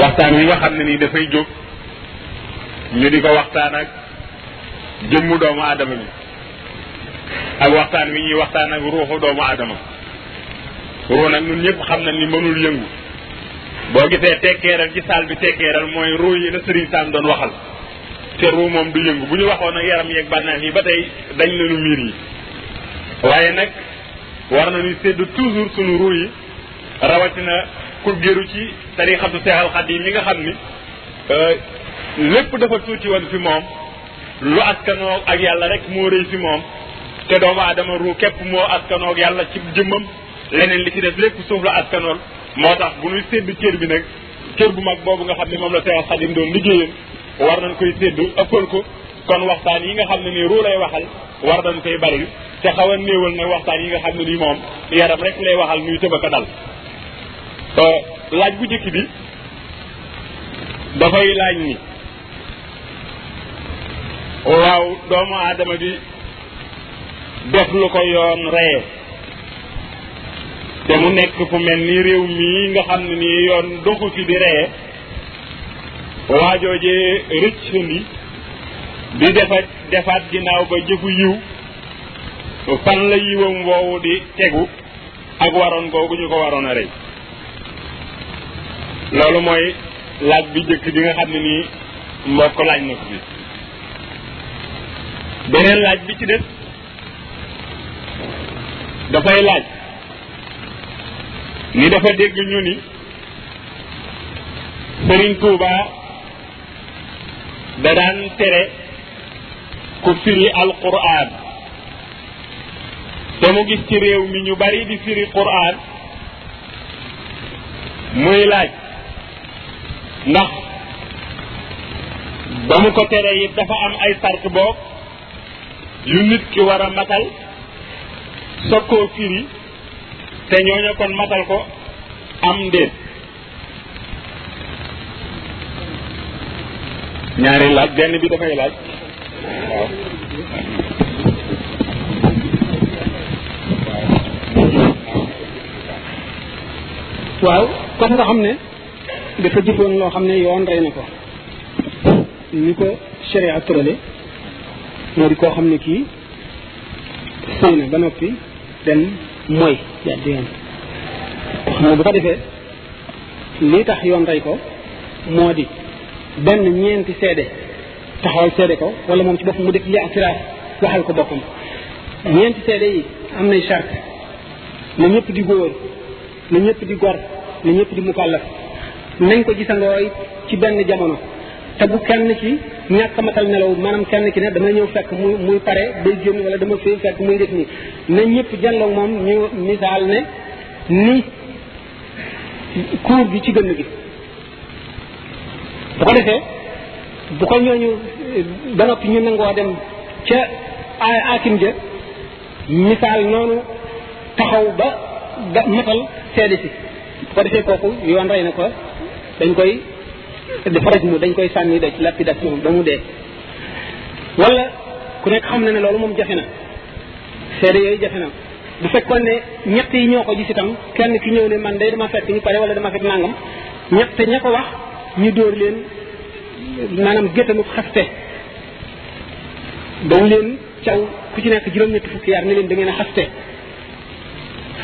waxtaan wi nga xam ne nii dafay jóg ñu di ko waxtaan ak jëmmu doomu aadama bi ak waxtaan wi ñuy waxtaan ak ruuxu doomu aadama ruux nag ñun ñëpp xam na ni mënul yëngu boo gisee tekkeeral ci saal bi tekkeeral mooy ruux yi la Sëriñ Sam doon waxal te ruu moom du yëngu bu ñu waxoon ak yaram yeeg bànneex yi ba tey dañ nañu miir yi waaye nag war nañu sédd toujours sunu ruu yi rawatina ku géru ci tarixatu seexal xat yi mi nga xam ni euh, lépp dafa tuuti woon fi moom lu askanoo ak yàlla rek moo rëy fi moom te doomu aadama ruu képp moo askanoo ak yàlla ci jëmmam leneen li ci def lépp suuf la askanool moo tax bu ñuy sédd cër bi nag cër bu mag boobu nga xam ne moom la Seex Xadim doon liggéeyam war nañ koy sédd ëppal ko kon waxtaan yi nga xam ne nii ruu lay waxal war nañ koy bari te xaw a néewal nag waxtaan yi nga xam ne nii moom yaram rek lay waxal nuy tëbaka dal laaj bu njëkk bi dafay laaj ni waaw doomu aadama bi def lu ko yoon reye te mu nekk fu mel ni réew mii nga xam ne nii yoon doxu fi di reye waajoojee rëccandi di defat defaat ginnaaw ba jëfu yiw fan la yiwam woowu di tegu ak waroon googu ñu ko waroon a rey loolu mooy laaj bi jëkk bi nga xam ne nii mbokk laaj na ko bi beneen laaj bi ci des dafay laaj ni dafa dégg ñu ni Sëriñ Tuubaa da daan tere ku firi alquran te mu gis ci réew mi ñu bari di firi quran muy laaj ndax ba mu ko tere it dafa am ay sart boog yu nit ki war a matal soog koo firi te ñooñu kon matal ko am ndéet ñaari laaj benn bi dafay laaj waaw waaw comme nga xam ne dafa jëfoon loo xam ne yoon rey na ko ni ko sharia tërale moo di koo xam ne kii sëy na ba noppi dem mooy jàdd yoon mooy bu ko defee lii tax yoon rey ko moo di benn ñeenti seede taxawal seede ko wala moom ci boppam mu def li atiraaf waxal ko boppam ñeenti seede yi am nay charte na ñëpp di góor na ñëpp di gor na ñëpp di mukallaf nañ ko gisandooy ci benn jamono te bu kenn ci ñàkk a matal nelaw maanaam kenn ki ne dama ñëw fekk mu muy pare day génn wala dama fee fekk muy def nii na ñëpp jàlloog moom ñu misaal ne ni kuur gi ci gënn gi bu ko defee bu ko ñooñu ba noppi ñu nangoo dem ca aakim ja misaal noonu taxaw ba ga matal seede si bu ko defee kooku yoon rey na ko dañ koy def raj mu dañ koy sànni doj lapidation ba mu dee wala ku nekk xam na ne loolu moom jafe na seede yooyu jafe na bu fekkoon ne ñett yi ñoo ko gis itam kenn ki ñëw ne man day dama fekk ñu pare wala dama fekk nangam ñett ña ko wax ñu dóor leen maanaam géttanub xaste dañ leen caw ku ci nekk juróom-ñetti fukki yar ne leen da ngeen a xaste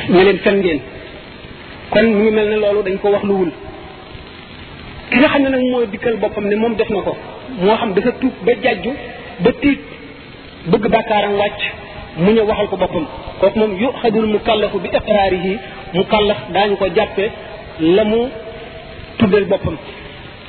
ne leen fen ngeen kon mu ngi mel ne loolu dañ ko wax luwul ki nga xam ne nag mooy dikkal boppam ne moom def na ko moo xam dafa tuub ba jàjju ba tiit bëgg bàkkaaram wàcc mu ñëw waxal ko boppam kooku moom yu xadul mu kallafu bi iqraarihi mu kallaf daañu ko jàppe la mu tuddal boppam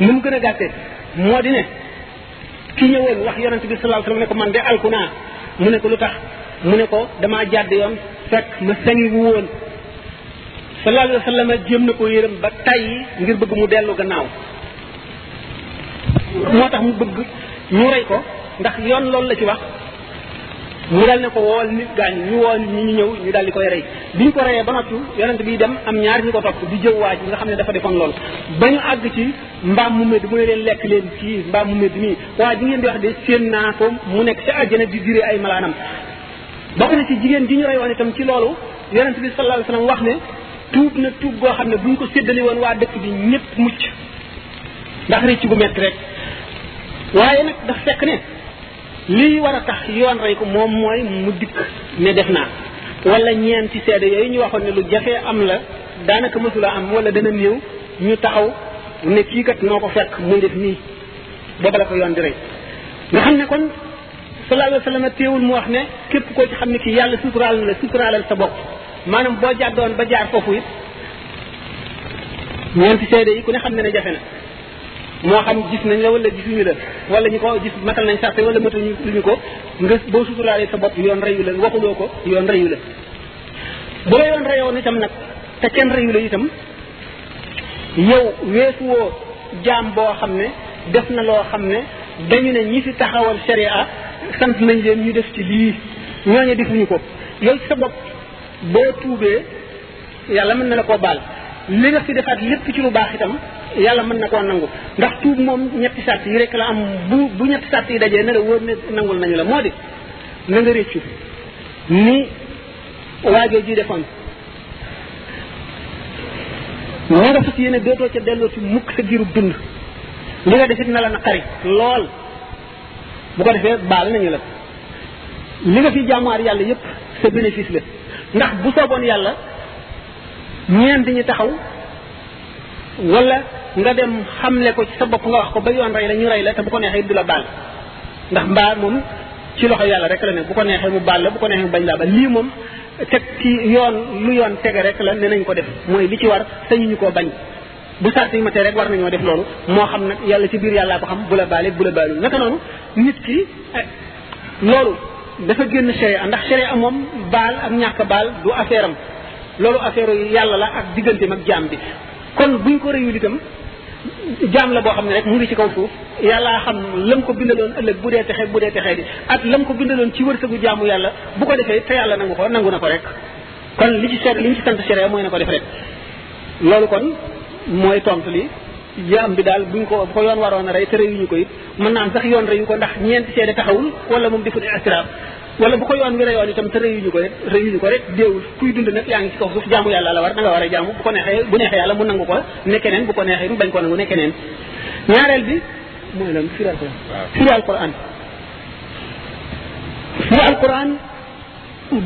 ni mu gën a gàtte moo di ne ki ñëwoon wax yonente bi sallallahu alayhi wasallam ne ko man de alku naa mu ne ko lu tax mu ne ko damaa jàdd yoon fekk ma sangi wu woon sallallahu alayhi wasallam jéem na ko yërëm ba tay ngir bëgg mu dellu gannaaw moo tax mu bëgg ñu rey ko ndax yoon loolu la ci wax mu dal ne ko wool nit gaañ ñu woo nit ñi ñu ñëw ñu dal di koy rey bi ñu ko reyee ba noppi yonent bi dem am ñaar ñu ko topp di jëw waaj nga xam ne dafa defoon loolu ba ñu àgg ci mbaam mu medd mu ne leen lekk leen kii mbaam mu medd mii waa ji ngeen di wax de seen naa ko mu nekk ca àjjana di diree ay malaanam bokk na ci jigéen ji ñu rey woon itam ci loolu yonent bi sallallahu alayhi wasallam wax ne tuub na tuub goo xam ne bu ñu ko séddali woon waa dëkk bi ñëpp mucc ndax rëcc gu metti rek waaye nag dafa fekk ne lii war a tax yoon rey ko moom mooy mu dikk ne def naa wala ñeenti seede yooyu ñu waxoon ne lu jafee am la daanaka mësula am wala dana néew ñu taxaw ne kii kat noo ko fekk muy def nii booba la ko yoon di rey nga xam ne kon sallallahu alayhi wa sallam teewul mu wax ne képp koo ci xam ne kii yàlla suturaal na la suturaalal sa bopp maanaam boo jàddoon ba jaar foofu it ñeenti seede yi ku ne xam ne ne jafe na moo xam gis nañ la wala gisuñu la wala ñu ko gis matal nañ sarte wala matuñu luñu ko nga boo suturaalee sa bopp yoon reyu la waxuloo ko yoon reyu la bu la yoon reyoon itam nag te kenn reyu la itam yow weesu woo jaam boo xam ne def na loo xam ne dañu ne ñi fi taxawal sharia sant nañ leen ñu def ci lii ñooñu defuñu ko yow ci sa bopp boo tuubee yàlla mën na la koo baal li nga fi defaat lépp ci lu baax itam yàlla mën na koo nangu ndax tuub moom ñetti sàrt yi rek la am bu bu ñetti sàrt yi dajee na la wóor ne nangul nañu la moo di na nga réccu ni waajoo ji defoon na nga fas yéene dootoo ca delloo ci mukk sa giiru dund li nga defit na la naqari lool bu ko defee baal nañu la li nga fi jaamuwaat yàlla yépp sa bénéfice la ndax bu sooboon yàlla ñeent ñi taxaw wala nga dem xamle ko ci sa bopp nga wax ko ba yoon rey la ñu rey la te bu ko neexee du la baal ndax mbaa moom ci loxo yàlla rek la ne bu ko neexee mu baal la bu ko neexee mu bañ laa ba lii moom teg ci yoon lu yoon tege rek la ne nañ ko def mooy li ci war sañu ñu koo bañ bu sart yi ma tey rek war nañoo def loolu moo xam nag yàlla ci biir yàllaa ko xam bu la baale bu la baalul naka noonu nit ki eh, loolu dafa génn sharia ndax sharia moom baal ak ñàkk baal du affaire am loolu affaire yàlla la ak digganteem ak jaam bi kon buñ ko réyul itam jaam la boo xam ne rek mu ngi ci kaw suuf yàlla xam lam ko bindaloon ëllëg bu dee texe bu dee texe di ak lam ko bindaloon ci wërsëgu jaamu yàlla bu ko defee te yàlla nangu ko nangu na ko rek kon li ci seet li ñu ci sant sere mooy na ko def rek loolu kon mooy tontu li jaam bi daal buñ ko bu ko yoon waroon a rey te reyuñu ko it mën naa am sax yoon reyu ko ndax ñeenti seede taxawul wala moom deful istiraab wala bu ko yoon wi reyoon itam te reyuñu ko rek reyuñu ko rek déewul kuy dund nag yaa ngi ci kaw suuf jaamu yàlla la war da nga war a jaamu bu ko neexee bu neexee yàlla mu nangu ko ne keneen bu ko neexee mu bañ ko nangu ne keneen ñaareel bi mooy lan firi alquran firi alquran firi alquran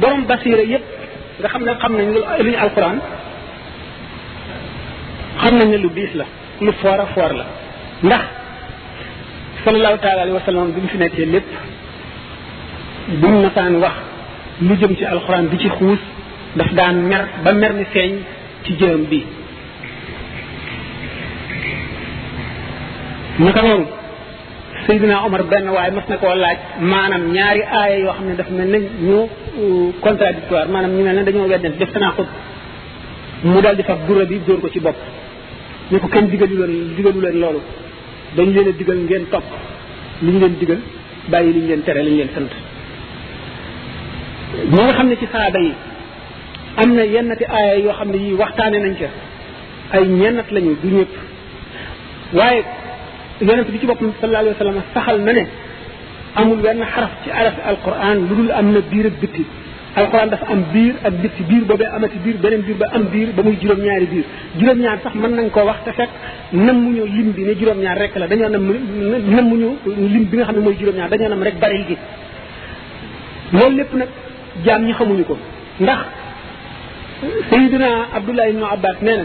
borom basiira yépp nga xam ne xam nañ lu ñu alquran xam nañ ne lu diis la lu foor a foor la ndax sallallahu taala alayhi wa sallam bi mu fi nekkee lépp bu mu masaan wax lu jëm ci alxuraan bi ci xuus daf daan mer ba mer ni feeñ ci jëm bi naka noonu Seydina Omar benn waaye mas na koo laaj maanaam ñaari aaya yoo xam ne dafa mel ne ñu euh, contradictoire maanaam ñu mel ne dañoo weddante def tanaqud mu daal di fab dura bi dóor ko ci bopp ne ko kenn digalu leen digalu leen loolu dañ leen a digal ngeen topp li ñu leen digal bàyyi li ñu leen tere li ñu leen sant ñi nga xam ne ci saaba yi am na yennati aaya yoo xam ne yii waxtaane nañ ca ay ñennat lañu du ñëpp waaye yonent bi ci boppam sallallahu alayhi wa sallam saxal na ne amul wenn xaraf ci arafi alquran lu dul am na biir ak bitti alquran dafa am biir ak bitti biir boobee amati biir beneen biir ba am biir ba muy juróom-ñaari biir juróom-ñaar sax mën nañ koo wax te fekk nam mu ñu lim bi ne juróom-ñaar rek la dañoo nam nam mu ñu lim bi nga xam ne mooy juróom-ñaar dañoo nam rek baril gi loolu lépp nag jaam ñi xamuñu ko ndax sayidina abdullah ibnu abbas nee na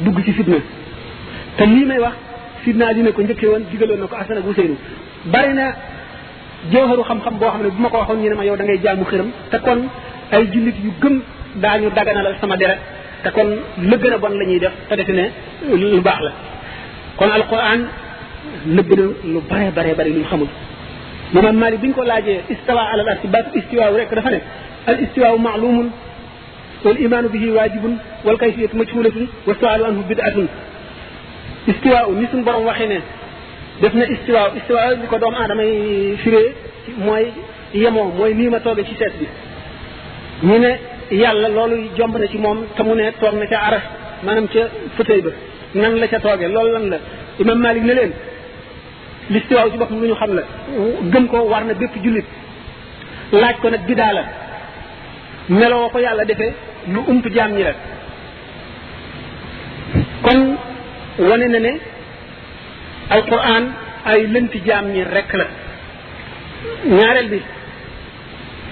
dugg ci fitna te lii may wax sidna ali ne ko njëkkee woon digaloon na ko asan ak useynu bari na jawharu xam-xam boo xam ne bu ma ko waxoon ñu ne ma yow da ngay jaamu xëram te kon ay jullit yu gëm daañu daganalal sama deret te kon la gën a bon la ñuy def te defe ne lu baax la kon alquran nëbb na lu bare bare bare lu xamul imam malik bi ñu ko laajee istawa ala al arsi baatu istiwaaw rek dafa ne al istiwaaw maalumun wal imaanu bihi waajibun wal kayfiyatu majhulatun wa sualu anhu bidatun istiwaa ni suñ borom waxee ne def na istiwaa istiwaa li ko doom aadama yi firee mooy yemoo mooy nii ma toogee ci seet bi ñu ne yàlla loolu jomb na ci moom te mu ne toog na ca aras maanaam ca fauteuil ba nan la ca toogee loolu lan la imam malik ne leen listiwaaw ci boppam lu ñu xam la gëm ko war na bépp jullit laaj ko nag bidaa la meloo ko yàlla defee lu ump jaam ñi la kon wane na ne alquran ay lënti jaam ñi rekk la ñaareel bi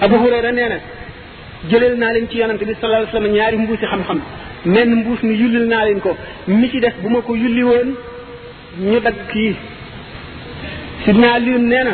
abu hurayra nee na jëleel naa leen ci yonante bi sallallahu alayhi wasallam ñaari mbuusi xam-xam menn mbuus mi yullil naa leen ko mi ci def bu ma ko yulli woon ñu dagg kii sidna Aliyun nee na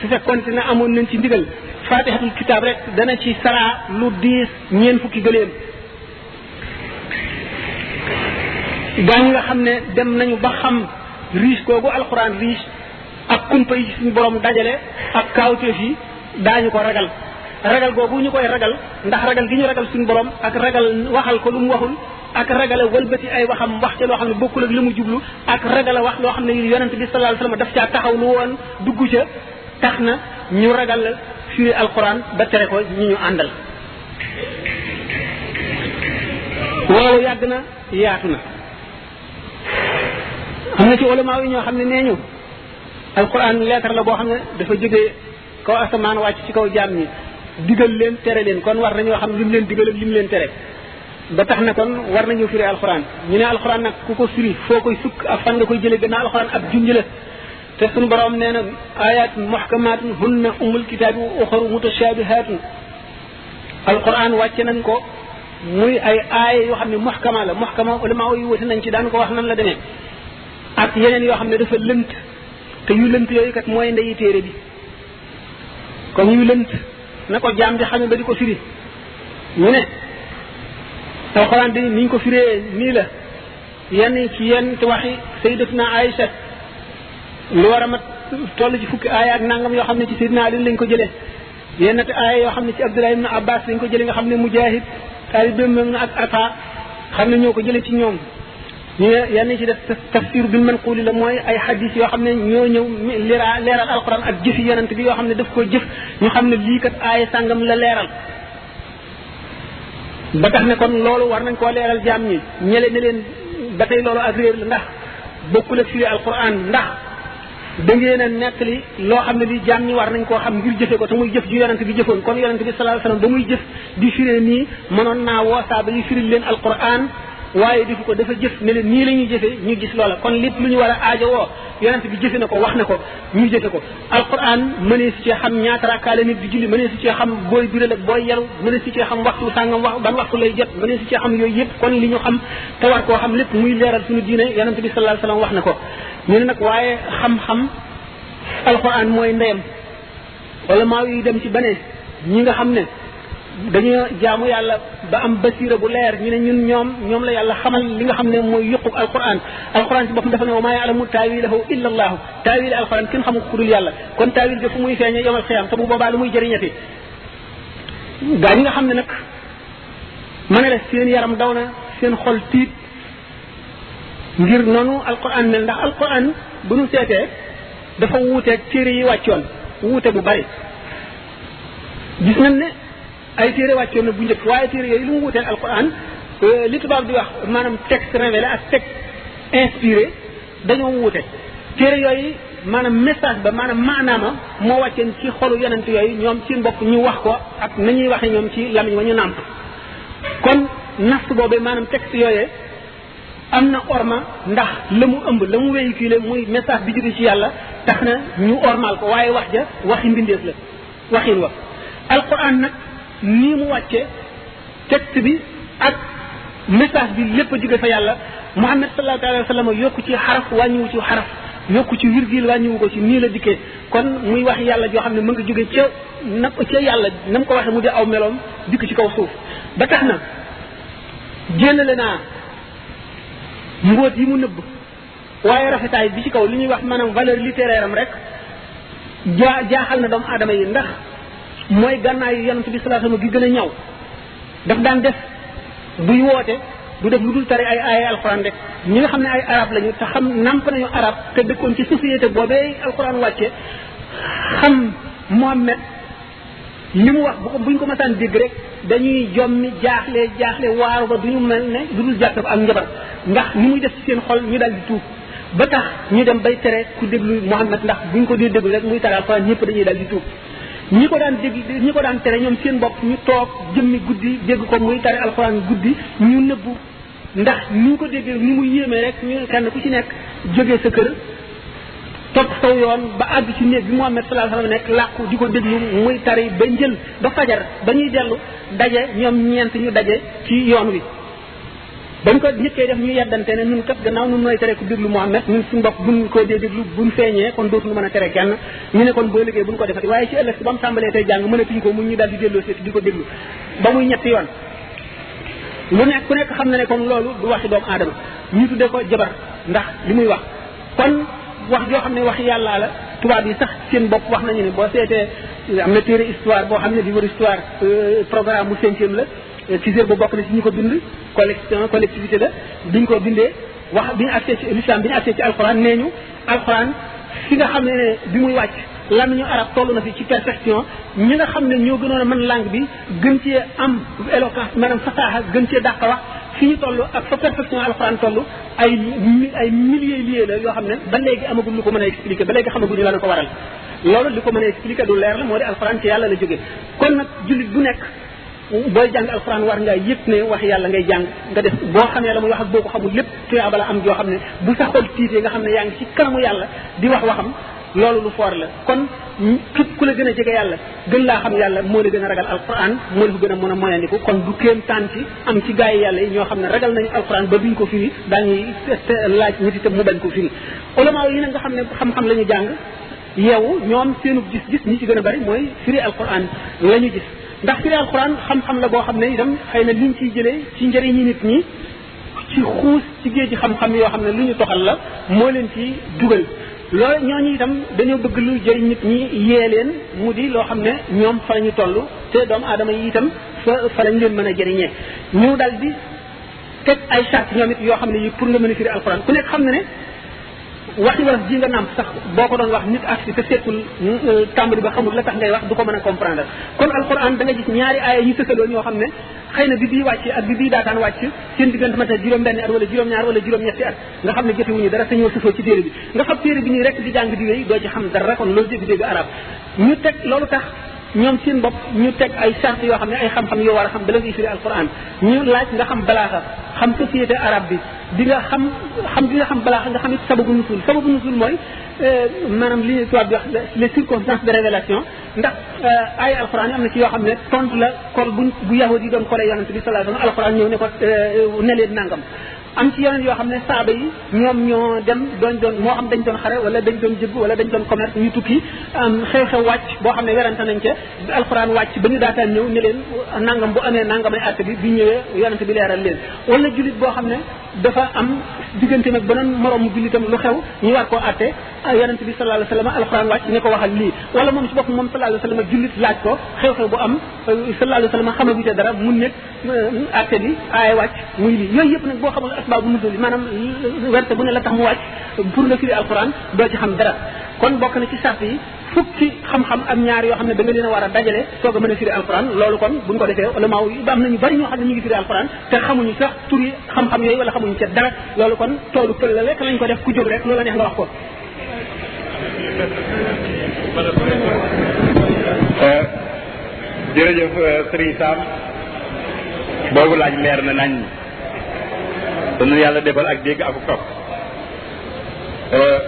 su fekkoon te ne amoon nañ ci ndigal faatixatul kitaab rek dana ci saraa lu diis ñeen fukki gëléem gaa nga xam ne dem nañu ba xam riche googu alxuraan riche ak kumpa yi suñu borom dajale ak kaawteef yi daañu ko ragal ragal googu ñu koy ragal ndax ragal gi ñu ragal suñu borom ak ragal waxal ko lu mu waxul ak ragal a walbati ay waxam wax ca loo xam ne bokkul ak li mu jublu ak ragal a wax loo xam ne yonent bi sallallahu alayhi wasallam daf caa taxaw lu woon dugg ca tax na ñu ragal la firi alquran ba tere ko ñi ñu àndal loolu yàgg na yaatu na am na ci ulama yi ñoo xam ne nee ñu alquran leetar la boo xam ne dafa jógee kaw asamaan wàcc ci kaw jaam ñi digal leen tere leen kon war nañoo xam lim leen digal ak lim leen tere ba tax na kon war nañu firi alxuraan ñu ne alxuraan nag ku ko firi foo koy sukk ak fan nga koy jëlee gannaaw alxuraan ab junj la te suñu borom nee na ayat muhkamatun hunna umul kitaabi wa uxaru mutashabihatun alxuraan wàcce nañ ko muy ay aaya yoo xam ne muhkama la muhkama ulama yi wuti nañ ci daan ko wax nan la demee ak yeneen yoo xam ne dafa lënt te yu lënt yooyu kat mooy ndeyi téere bi kon yu lënt na ko jaam di xame ba di ko firi ñu ne alxuraan bi ni ñu ko firee nii la yenn ci yenn te waxi sayyidatuna Aïcha lu war a mat toll ci fukki aaya ak nangam yoo xam ne ci Seydina Ali lañ ko jëlee yenn te aaya yoo xam ne ci Abdullah ibn Abbas lañ ko jëlee nga xam ne Mujahid taalibeem moom na ak Ata xam ne ñoo ko jëlee ci ñoom ñu ne yenn ci def tafsir bil manquli la mooy ay xadis yoo xam ne ñoo ñëw leeral leeral alquran ak jëfi yonent bi yoo xam ne daf koo jëf ñu xam ne lii kat aaya sàngam la leeral ba tax ne kon loolu war nañ koo leeral jaam ñi ñele ne leen ba tey loolu ak réer la ndax bokkul ak firi alquran ndax da ngeen a nekk li loo xam ne li jaam ñi war nañ koo xam ngir jëfe ko te muy jëf ju yonent bi jëfoon kon yonent bi sallallahu alayhi wasallam ba muy jëf di firee nii mënoon naa woo saaba yi firil leen alquran waaye defu ko dafa jëf ne leen nii la ñuy jëfe ñu gis loola kon lépp lu ñu war a aajo woo yonent bi jëfe na ko wax na ko ñu jëfe ko alquran mënee si cee xam ñaata rakkaa la nit di julli mënee si cee xam booy biral ak booy yaru mënee si cee xam waxtu sàngam wax ban waxtu lay jot mënee si cee xam yooyu yëpp kon li ñu xam te war koo xam lépp muy leeral suñu diine yonent bi sallallahu alayhi wasallam wax na ko ñu ne nag waaye xam-xam alxuraan mooy ndeyam wala maa yi dem ci beneen ñi nga xam ne dañoo jaamu yàlla ba am basira bu leer ñu ne ñun ñoom ñoom la yàlla xamal li nga xam ne mooy yuqub alquran alquran ci boppam dafa ne wa maa yaalamu taawilahu illa allahu taawil alquran kenn xamu ku dul yàlla kon taawil ga fu muy feeñe yomal xiyaam te bu boobaa lu muy jëriñati gaa ñi nga xam ne nag ma ne la seen yaram daw na seen xol tiit ngir noonu alquran mel ndax alquran bu ñu seetee dafa wuuteeg téere yi wàccoon wuute bu bari gis nañ ne ay téere wàccoon na bu njëkk waaye téere yooyu lu mu wuuteeg alquran li tubaab di wax maanaam texte révélé ak texte inspiré dañoo wuute téere yooyu maanaam message ba maanaam maanaama moo wàcceen ci xolu yonent yooyu ñoom ci mbokk ñu wax ko ak na ñuy waxe ñoom ci lamiñ wa ñu nàmp kon nas boobee maanaam texte yooyee am na orma ndax la mu ëmb la mu véhiculé muy message bi jóge ci yàlla tax na ñu ormal ko waaye wax ja waxi mbindeef la waxin wa alquran nag nii mu wàcce texte bi ak message bi lépp a jóge fa yàlla Muhammad sallallahu alayhi wa sallam yokku ci xaraf wàññiwu ci xaraf yokku ci virgule wàññiwu ko ci nii la dikkee kon muy wax yàlla joo xam ne mu ngi jóge ca na ca yàlla na mu ko waxee mu di aw meloom dikk ci kaw suuf ba tax na jéllale naa mbóot yi mu nëbb waaye rafetaay bi ci kaw li ñuy wax maanaam valeur littéraire am rek jaa jaaxal na doomu aadama yi ndax mooy gànnaayu yonent bi sallallahu alayhi wasallam gi gën a ñaw daf daan def buy woote du def lu dul tari ay aaya alxuraan rek ñi nga xam ne ay arab lañu te xam namp nañu arab te dëkkoon ci société boobee alxuraan wàcce xam Mohammed li mu wax bu ko buñ ko masaan dégg rek dañuy jommi jaaxle jaaxle waaru ba duñu mel ne du dul jàppe ko ak njabar ndax ni muy def ci seen xol ñu daal di tuub ba tax ñu dem bay tere ku déglu Muhammad ndax buñ ko dee déglu rek muy taral fa ñëpp dañuy daal di tuub ñi ko daan dégg ñi ko daan tere ñoom seen bopp ñu toog jëmmi guddi dégg ko muy tari alxuraan guddi ñu nëbbu ndax ni ñu ko déggee ni mu yéeme rek ñu kenn ku ci nekk jógee sa kër topp saw yoon ba àgg ci néeg bi Muhammad sallallahu alayhi wasallam nekk làqu di ko déglu muy tari ba njël ba fajar ba ñuy dellu daje ñoom ñeent ñu daje ci yoon wi bañ ko nit koy def ñu yeddante ne ñun kat gannaaw ñun nooy tere ku déglu Muhammad ñun suñu bopp buñ ko dee déglu buñ feeñee kon dootuñu mën a tere kenn ñu ne kon boo liggéey buñ ko defati waaye ci ëllëg si ba mu tàmbalee tey jàng mënatuñ ko mu ñu daal di delloo seeti di ko déglu ba muy ñetti yoon lu nekk ku nekk xam na ne kon loolu du waxi doomu aadama ñu tuddee ko jabar ndax li muy wax kon wax joo xam ne wax yàllaa la tubaab yi sax seen bopp wax nañu ne boo seetee am na téere histoire boo xam ne livre histoire euh, programme mu cinquième la euh, Cissé ba bokk na ci ñu ko bind collection collectivité la biñ ko bindee wax bi ñu accès ci l'islam bi ñu accès ci alxuraan nee ñu alxuraan fi nga xam ne bi muy wàcc làmmiñu arab toll na fi ci perfection ñi nga xam ne ñoo gënoon a mën langue bi gën cee am éloquence maanaam fasaaxa gën cee dàq wax fi ñu toll ak fa perfection alxuraan toll ay ay milliers liés la yoo xam ne ba léegi amagul lu ko mën a expliquer ba léegi xamaguñu la na ko waral loolu li ko mën a expliquer du leer la moo di alxuraan ci yàlla la jóge kon nag jullit bu nekk booy jàng alxuraan war ngaa yëg ne wax yàlla ngay jàng nga def boo xamee la muy wax ak boo ko xamul lépp tuyaaba la am joo xam ne bu sa xol tiitee nga xam ne yaa ngi ci kanamu yàlla di wax waxam loolu lu foor la kon képp ku la gën a jege yàlla gën laa xam yàlla moo la gën a ragal alquran moo la ko gën a mën a moyandiku kon du kéem taan ci am ci gaa yi yàlla yi ñoo xam ne ragal nañu alquran ba duñ ko firi daañuy laaj nit itam mu bañ ko firi ulama yi nag nga xam ne xam-xam la ñu jàng yeewu ñoom seenu gis-gis ñi ci gën a bari mooy firi alquran la ñu gis ndax firi alquran xam-xam la boo xam ne itam xëy na liñ ciy jëlee ci njëriñi nit ñi ci xuus ci géej xam-xam yoo xam ne lu ñu toxal la moo leen ci dugal loolu ñooñu itam dañoo bëgg lu jëriñ nit ñi yee leen mu di loo xam ne ñoom fa la ñu toll te doomu aadama yi itam fa fa lañ leen mën a jëriñee ñu dal di teg ay charte ñoom it yoo xam ne yi pour nga mën a firi alxuraan ku nekk xam ne ne waxi wolof ji nga nàmp sax boo ko doon wax nit ak si te seetul euh, tàmbali ba xamul la tax ngay wax du ko mën a comprendre kon alquran da nga gis ñaari aaya yi sësaloo ñoo xam ne xëy na bi bii wàcc ak bi bii daataan wàcc seen diggante mate juróom-benn at wala juróom-ñaar wala juróom-ñetti at nga xam ne jotewuñu dara te ñoo sësoo ci téere bi nga xam téere bi nii rek di jàng di wéy doo ci xam dara kon loolu dégg-dégg arab ñu teg loolu tax ñoom seen bopp ñu teg ay charte yoo xam ne ay xam-xam yoo war a xam bala ngay firi alquran ñu laaj nga xam balaaxa xam société arabe bi di nga xam xam di nga xam balaaxa nga xam it sababu nusul sababu nusul mooy euh, maanaam li tubaab bi wax les circonstances de révélation ndax euh, ay alquran yi am na ci yoo xam ne tontu la kol bu bu yahud yi doon kole yonent bi sallallahu alayhi wasallam alquran ñëw ne ko euh, ne leen nangam am ci yeneen yoo xam ne saaba yi ñoom ñoo dem doon doon moo xam dañ doon xare wala dañ doon jëgg wala dañ doon commerce ñu tukki xew-xew wàcc boo xam ne werante nañ ca alxuraan wàcc ba ñu daataan ñëw ne leen nangam bu amee nangam ay àtte bi bu ñëwee yonante bi leeral leen wala jullit boo xam ne dafa am diggante nag beneen moroomu jullitam lu xew ñu war koo àtte ah, yonante bi sallallahu alayhi wasallam alxuraan wàcc ñu ko waxal lii wala moom ci bopp moom sallallahu alayhi wasallam jullit laaj ko xew-xew bu am sallallahu alayhi wasallam xamagu ca dara mu nekk atte bi aaya wàcc muy lii yooyu yëpp nag boo xamul asbaabu nuzul yi maanaam werte bu ne la tax mu wàcc pour nga firi alquran doo ci xam dara kon bokk na ci sart yi fukki xam-xam am ñaar yoo xam ne da nga leen a war a dajale soog a mën a firi alquran loolu kon buñ ko defee ulama yi ba am nañu bari ñoo xam ne ñu ngi firi alquran te xamuñu sax tur yi xam-xam yooyu wala xamuñu ca dara loolu kon toolu kël la rek lañ ko def ku jóg rek loola neex nga wax ko Euh, jërëjëf euh, Serigne Sam boobu laaj leer na nañ dañu yàlla defal ak dégg ak topp euh,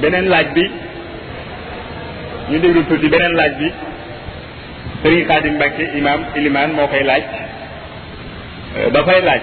beneen laaj bi ñu déglu tuuti beneen laaj bi Serigne Khadim Mbacke imam iliman moo koy laaj dafay laaj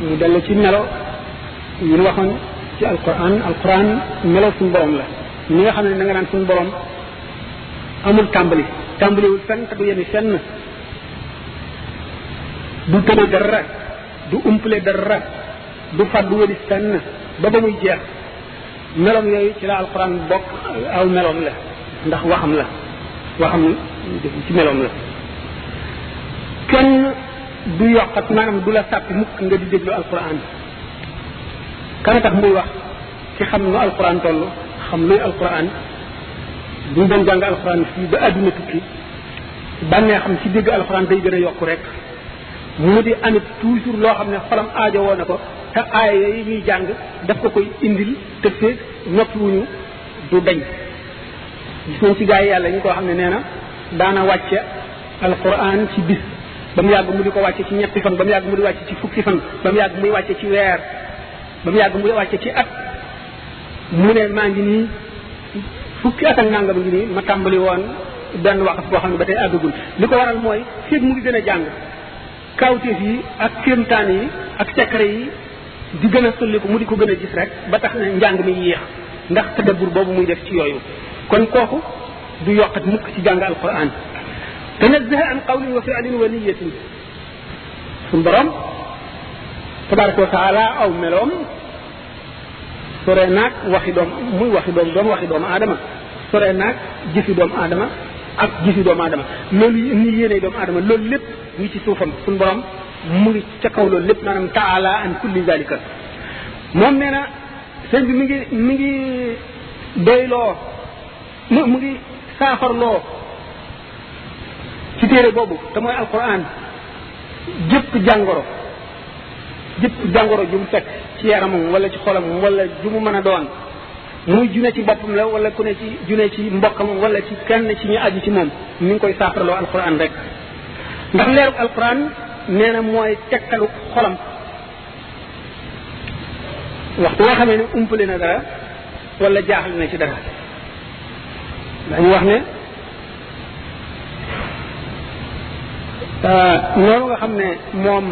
mu dellu ci melo yi ñu waxoon ci alquran alquran melo suñu borom la ni nga xam ne da nga naan suñu borom amul tàmbali tàmbaliwul fenn te du yemi fenn du tële dara du umpale dara du fàddu wëri fenn ba ba muy jeex meloom yooyu ci la alquran bokk aw meloom la ndax waxam la waxam ci meloom la kenn du yokkat maanaam du la sàppi mukk nga di déglu alquran kana tax muy wax ci xam nu alquran toll xam luy alquran bu ñu doon jàng alquran fii ba àdduna tukki bànnee xam ci dégg alquran day gën a yokku rek mu di amit toujours loo xam ne xolam aajo woo na ko te aaya yi ñuy jàng daf ko koy indil te feeg noppiwuñu du dañ gis nañ ci gaa yi yàlla ñu koo xam ne nee na daana wàcce alquran ci bis ba mu yàgg mu di ko wàcce ci ñetti fan ba mu yàgg mu di wàcce ci fukki fan ba mu yàgg muy wàcce ci weer ba mu yàgg muy wàcce ci at mu ne maa ngi nii fukki at ak nangam ngi nii ma tàmbali woon benn waxaf boo xam ne ba tey àggagul li ko waral mooy feeg mu ngi gën a jàng kawteef yi ak kéemtaan yi ak secret yi di gën a sulli ko mu di ko gën a gis rek ba tax na njàng mi yéex ndax tadabbur boobu muy def ci yooyu kon kooku du yokkat mukk ci jàng alquran tanazzaha an qawlin wa fi'lin wa niyatin suñ borom tabaraka wa taala aw meloom sore naag waxi doom muy waxi doom doom waxi doomu aadama sore naag jëfi doomu aadama ak jëfi doomu aadama loolu ni yéene doomu aadama loolu lépp ñi ci suufam suñu borom mu ngi ca kaw loolu lépp maanaam taala an kulli zalika moom nee na sëñ bi mi ngi mi ngi doyloo mu mu ngi saafarloo ci téere boobu te mooy alquran jëpp jàngoro jëpp jàngoro ju mu fekk ci yaramam wala ci xolam wala ju mu mën a doon muy june ci boppam la wala ku ne ci june ci mbokkam wala ci kenn ci ñu aju ci moom mi ngi koy saafarloo alquran rek ndax leeru alquran nee na mooy tegtalu xolam waxtu nga xamee ne umpale na dara wala jaaxle na ci dara dañu wax ne noonu nga xam ne moom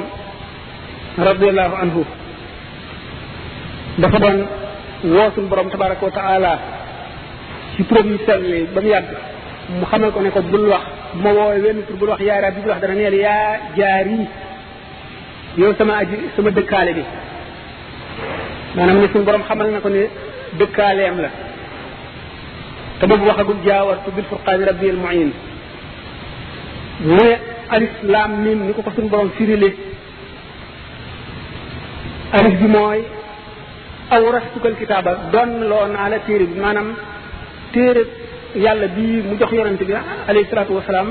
radiallahu anhu dafa doon woo suñu borom tabaraka wa taala ci turam yu sell yi ba mu yàgg mu xamal ko ne ko bul wax bu ma woowee wenn tur bul wax yaa rabbi bul wax dana neel yaa jaari yow sama aji sama dëkkaale bi maanaam ne suñu borom xamal na ko ne dëkkaaleem la te boobu waxagul jaawartu bil furqaani rabbi al muin mu ne alif laam mim ni ko ko suñu borom firile alif bi mooy aw raxtukal kitaaba doon loo naa la téere bi maanaam téere yàlla bi mu jox yonente bi alayhi salaatu wasalaam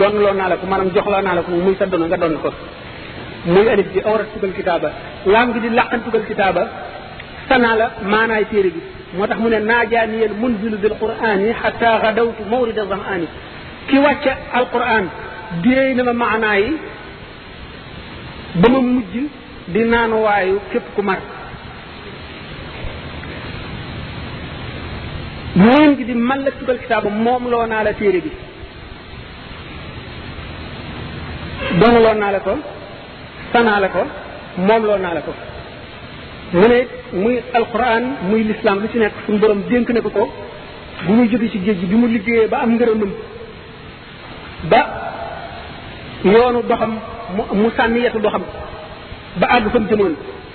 doon loo naa la ko maanaam jox loo naa la ko muy sa dono nga doon ko muy alif bi aw raxtukal kitaaba laam gi di làqantukal kitaaba sanaa la maanaay téere bi moo tax mu ne naajaaniyal munzilu bil qur'ani xata gadawtu mawrida zam'ani ki wàcce alquran déey na ma maanaa yi ba ma mujj di naanuwaayu képp ku mar moom gi di man la tugal kitaaba moom loo naa la téere bi doon loo naa la ko sanaa la ko moom loo naa la ko mu ne muy alquran muy lislaam lu ci nekk suñu borom dénk na ko ko bu muy jóge ci géej gi bi mu liggéeyee ba am ngërëmam ba yoonu doxam mu sànni yetu doxam ba àgg fa mu jëmoon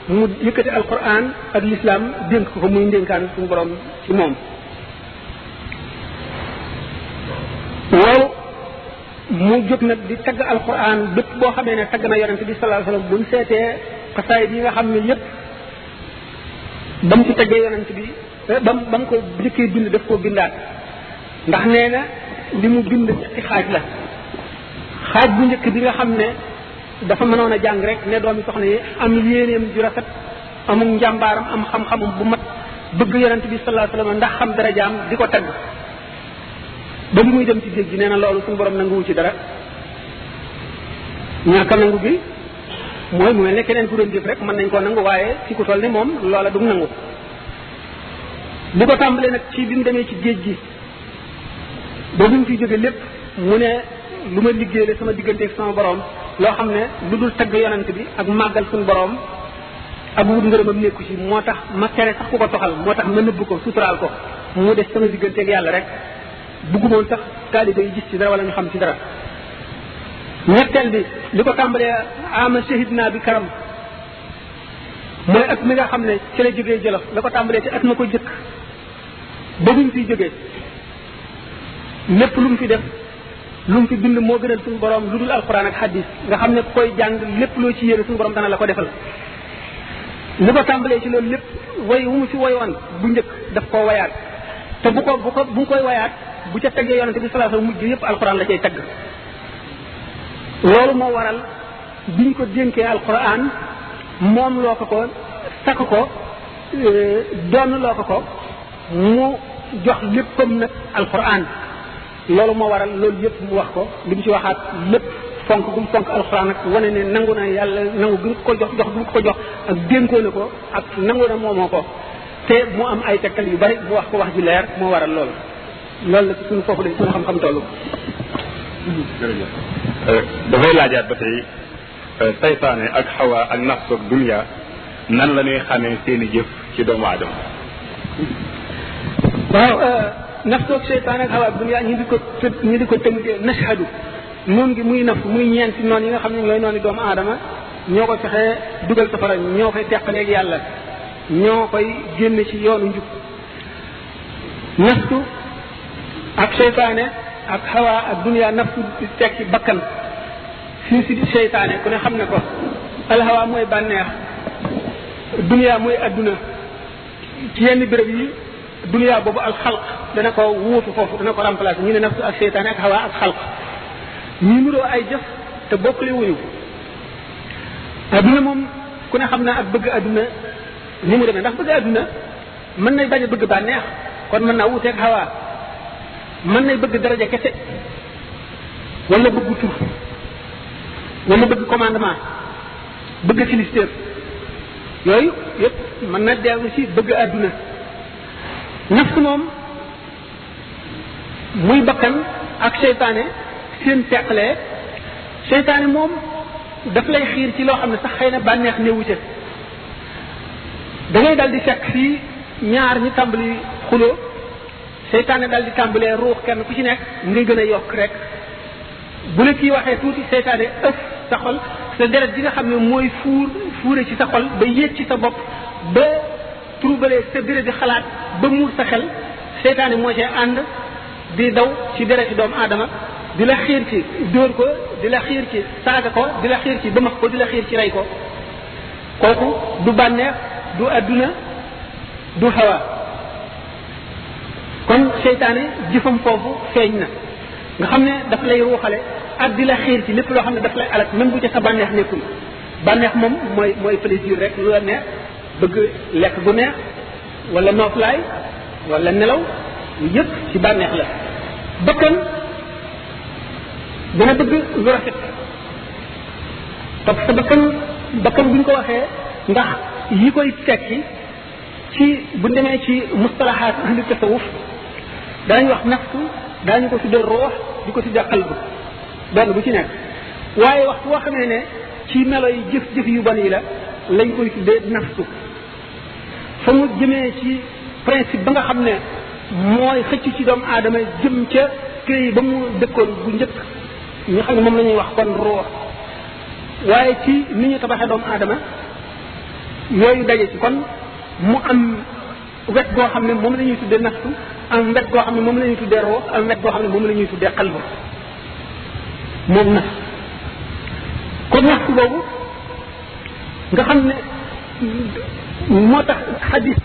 mu yëkkati alquran ak lislaam dénk ko muy ndénkaan suñu borom ci moom loolu mu jóg nag di tagg alquran bépp boo xamee ne tagg na yonente bi sallallahu alayhi wasallam bu mu seetee xasaayid yi nga xam ne yépp ba mu ci taggee yonente bi ba mu ba mu ko jëkkee bind daf koo bindaat ndax nee na li mu bind ñetti xaaj la xaaj bu njëkk bi nga xam ne dafa mënoon a jàng rek ne doomi soxna yi am yéeneem ju rafet amul njàmbaaram am xam-xamum bu mat bëgg yonent bi sallallahu alayhi wasallam ndax xam darajaam di ko tagg ba bi muy dem ci géej gi nee na loolu suñu borom nanguwu ci dara ñàkk a nangu gi mooy mu mel ne keneen ku doon jëf rek mën nañ koo nangu waaye ci ku toll ni moom loola du nangu li ko tàmbalee nag ci bi mu demee ci géej gi ba bi mu fi jóge lépp mu ne lu ma liggéey la sama digganteeg sama borom loo xam ne lu dul tagg yonent bi ak màggal suñu borom ak wut ngërëmam nekku ci moo tax ma tere sax ku ko toxal moo tax ma nëbb ko suturaal ko mu des sama digganteeg yàlla rek buggumoon sax taalibe yi gis ci dara wala ñu xam ci dara ñetteel bi li ko tàmbalee ama shahid naa bi karam mooy at mi nga xam ne ci la jógee jolof la ko tàmbalee ci at ma ko jëkk ba buñ fiy jógee lépp lu mu fi def lu mu fi bind moo gënal suñu borom lu dul alxuraan ak xaddis nga xam ne ku koy jàng lépp loo ci yére suñu borom dana la ko defal li ko tàmbalee ci loolu lépp way wu mu fi woyoon bu njëkk daf koo wayaat te bu ko bu ko bu koy wayaat bu ca teggee yonente bi sallallahu alayhi wasallam mujj yëpp alxuraan la cay tagg loolu moo waral biñ ko dénkee alquran moom loo ko ko sakk ko euh, doon loo ko ko mu jox léppam nag alquran loolu moo waral loolu yëpp mu wax ko li mu ci waxaat lépp fonk gum fonk alxuraan nag wane ne nangu na yàlla nangu gum ko jox jox gum ko jox ak dénkoo na ko ak nangu na moomoo ko te mu am ay tekkal yu bari mu wax ko wax ju leer moo waral loolu loolu la suñu foofu lañ suñu xam-xam toll dafay laajaat ba tey saytaane ak xawa ak nafsu ak dunia nan la ñuy xamee seen i jëf ci doomu aadama waaw nafsu ak seytaan ak xawa ak dunia ñu di ko ñu di ko tënkee nashadu noon gi muy naf muy ñeenti noon yi nga xam ne ñooy nooni doomu aadama ñoo ko fexee dugal safara ñoo koy teqaleeg yàlla ñoo koy génne ci yoonu njub nafsu ak seytaane ak hawa ak dunia nafsu di tekki bakkan fii si di seytaane ku ne xam ne ko alhawa mooy bànneex dunia mooy adduna ci yenn béréb yi dunia boobu al xalq dana ko wuutu foofu dana ko remplacer ñu ne nafsu ak seytaane ak hawa ak xalq ñu nuroo ay jëf te bokkale wuñu adduna moom ku ne xam naa ak bëgg adduna ni mu demee ndax bëgg adduna mën nay bañ a bëgg bànneex kon mën naa wuuteeg xawaa mën nay bëgg daraja kese wala bëgg tur wala bëgg commandement bëgg kilifteef yooyu yëpp mën na dellu ci bëgg àdduna nafs moom muy bakkan ak seytaane seen teqlee seytaane moom daf lay xiir ci loo xam ne sax xëy na bànneex néewu ca da ngay dal di fekk fii ñaar ñi tàmbali xuloo seytaane dal di tàmbalee ruux kenn ku ci nekk nga gën a yokk rek bu la kii waxee tuuti seytaane ëf sa xol sa deret ji nga xam ne mooy fuur fuure ci sa xol ba yéeg ci sa bopp ba troubalee sa béré bi xalaat ba muur sa xel seytaane moo cee ànd di daw ci dereti doomu aadama di la xiir ci dóor ko di la xiir ci saaga ko di la xiir ci bëmax ko di la xiir ci rey ko kooku du bànneex du adduna du hawa kon seytaane jëfam foofu feeñ na nga xam ne daf lay ruuxale ak di la xiir ci lépp loo xam ne daf lay alak même bu ca sa bànneex nekkul bànneex moom mooy mooy plaisir rek lu la neex bëgg lekk bu neex wala nooflaay wala nelaw yu yëpp ci bànneex la bakkan dana bëgg lu rafet parce que bakkan bakkan bu ñu ko waxee ndax yi koy tekki ci bu demee ci mustalahaat ahli tasawuf daañu wax nafsu daañu ko tuddee roox di ko tuddee qalb benn bu ci nekk waaye waxtu boo xamee ne ci melo yi jëf jëf yu bon yi la lañ koy tuddee nafsu fa mu jëmee ci principe ba nga xam ne mooy xëcc ci doomu aadama jëm ca këy ba mu dëkkoon bu njëkk ñu xam ne moom la ñuy wax kon ruux waaye ci ni ñu tabaxee doomu aadama yooyu daje ci kon mu am wet goo xam ne moom la ñuy tuddee nafsu ak wet goo xam ne moom la ñuy tuddee roo ak wet goo xam ne moom la ñuy tuddee xalbu moom nafsu kon nafsu boobu nga xam ne moo tax xadis